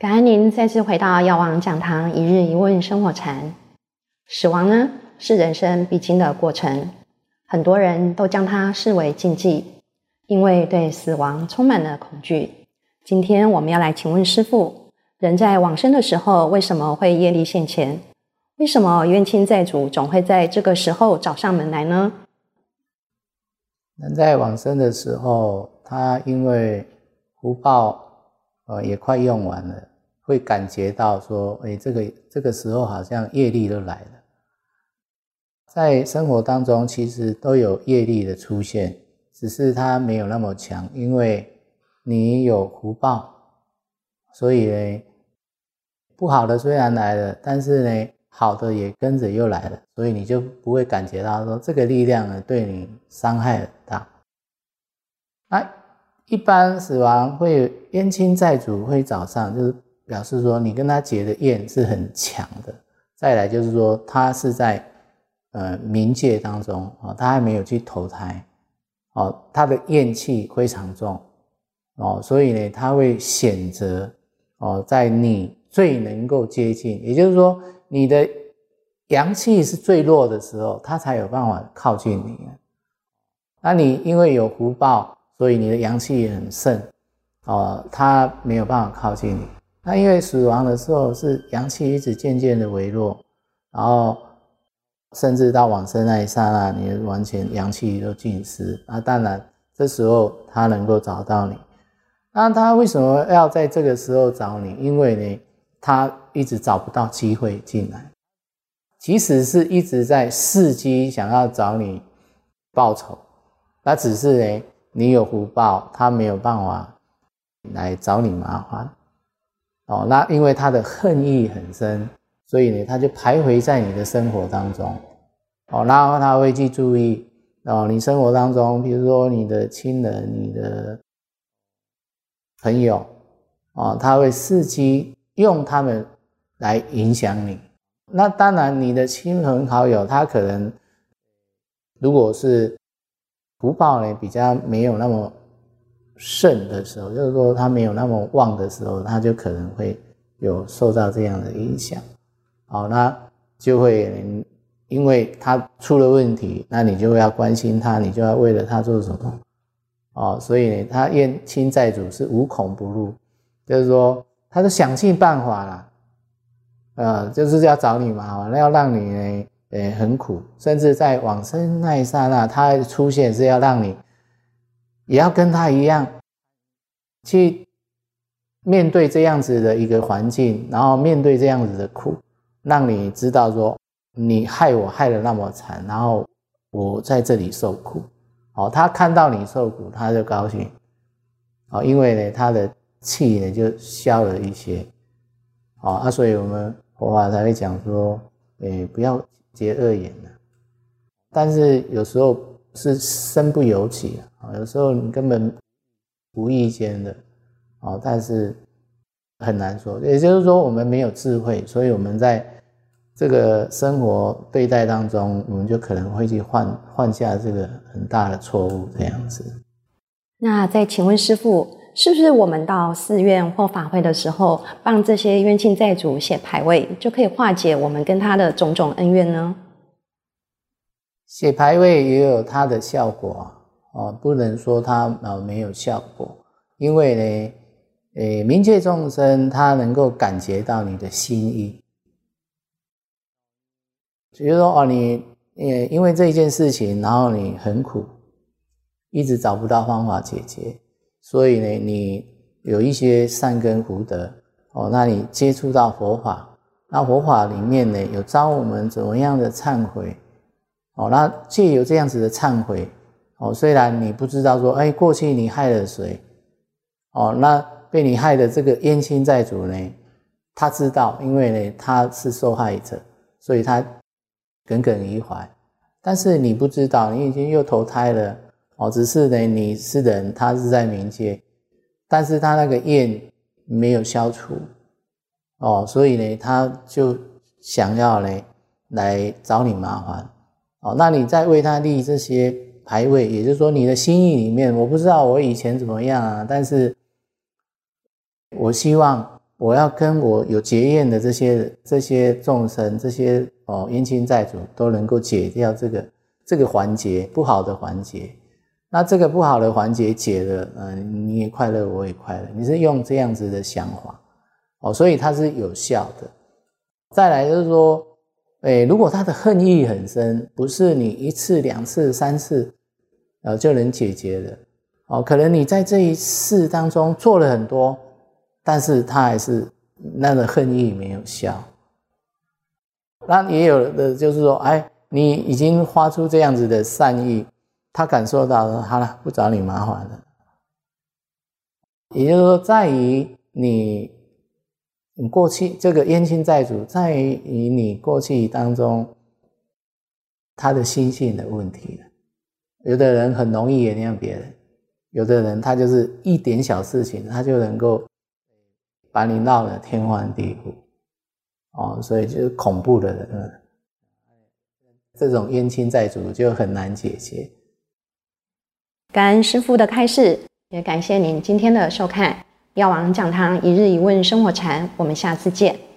感恩您再次回到药王讲堂一日一问生活禅。死亡呢是人生必经的过程，很多人都将它视为禁忌，因为对死亡充满了恐惧。今天我们要来请问师父：人在往生的时候，为什么会业力现前？为什么冤亲债主总会在这个时候找上门来呢？人在往生的时候，他因为福报呃也快用完了。会感觉到说，哎，这个这个时候好像业力都来了。在生活当中，其实都有业力的出现，只是它没有那么强，因为你有福报，所以呢，不好的虽然来了，但是呢，好的也跟着又来了，所以你就不会感觉到说这个力量呢对你伤害很大。那一般死亡会冤亲债主会找上，就是。表示说你跟他结的怨是很强的，再来就是说他是在呃冥界当中啊，他还没有去投胎哦，他的怨气非常重哦，所以呢他会选择哦在你最能够接近，也就是说你的阳气是最弱的时候，他才有办法靠近你。那你因为有福报，所以你的阳气也很盛哦，他没有办法靠近你。那因为死亡的时候是阳气一直渐渐的微弱，然后甚至到往生那一刹那，你完全阳气都尽失。那当然，这时候他能够找到你。那他为什么要在这个时候找你？因为呢，他一直找不到机会进来，即使是一直在伺机想要找你报仇，那只是呢，你有福报，他没有办法来找你麻烦。哦，那因为他的恨意很深，所以呢，他就徘徊在你的生活当中。哦，然后他会去注意哦，你生活当中，比如说你的亲人、你的朋友，哦，他会伺机用他们来影响你。那当然，你的亲朋好友，他可能如果是福报呢比较没有那么。盛的时候，就是说他没有那么旺的时候，他就可能会有受到这样的影响。好，那就会因为他出了问题，那你就要关心他，你就要为了他做什么？哦，所以呢，他冤亲债主是无孔不入，就是说他都想尽办法了，呃，就是要找你麻烦，那要让你呢，呃，很苦，甚至在往生那一刹那，他出现是要让你。也要跟他一样，去面对这样子的一个环境，然后面对这样子的苦，让你知道说，你害我害得那么惨，然后我在这里受苦。哦，他看到你受苦，他就高兴。哦，因为呢，他的气呢就消了一些。哦，啊，所以我们佛法才会讲说，诶，不要结恶缘的。但是有时候是身不由己啊。有时候你根本无意间的，啊，但是很难说。也就是说，我们没有智慧，所以我们在这个生活对待当中，我们就可能会去犯犯下这个很大的错误，这样子。那再请问师傅，是不是我们到寺院或法会的时候，帮这些冤亲债主写牌位，就可以化解我们跟他的种种恩怨呢？写牌位也有它的效果。哦，不能说它啊没有效果，因为呢，诶，冥界众生他能够感觉到你的心意，比如说哦，你呃因为这一件事情，然后你很苦，一直找不到方法解决，所以呢，你有一些善根福德哦，那你接触到佛法，那佛法里面呢有教我们怎么样的忏悔，哦，那借由这样子的忏悔。哦，虽然你不知道说，哎，过去你害了谁？哦，那被你害的这个冤亲债主呢？他知道，因为呢他是受害者，所以他耿耿于怀。但是你不知道，你已经又投胎了。哦，只是呢你是人，他是在冥界，但是他那个怨没有消除。哦，所以呢他就想要呢来找你麻烦。哦，那你在为他立这些。牌位，也就是说，你的心意里面，我不知道我以前怎么样啊，但是我希望我要跟我有结怨的这些这些众生，这些哦冤亲债主都能够解掉这个这个环节不好的环节。那这个不好的环节解了，嗯，你也快乐，我也快乐。你是用这样子的想法，哦，所以它是有效的。再来就是说，哎，如果他的恨意很深，不是你一次、两次、三次，呃，就能解决的。哦，可能你在这一世当中做了很多，但是他还是那个恨意没有消。那也有的就是说，哎，你已经发出这样子的善意。他感受到了，好了，不找你麻烦了。也就是说，在于你，你过去这个冤亲债主，在于你过去当中他的心性的问题。有的人很容易原谅别人，有的人他就是一点小事情，他就能够把你闹得天翻地覆。哦，所以就是恐怖的人，这种冤亲债主就很难解决。感恩师父的开示，也感谢您今天的收看《药王讲堂一日一问生活禅》，我们下次见。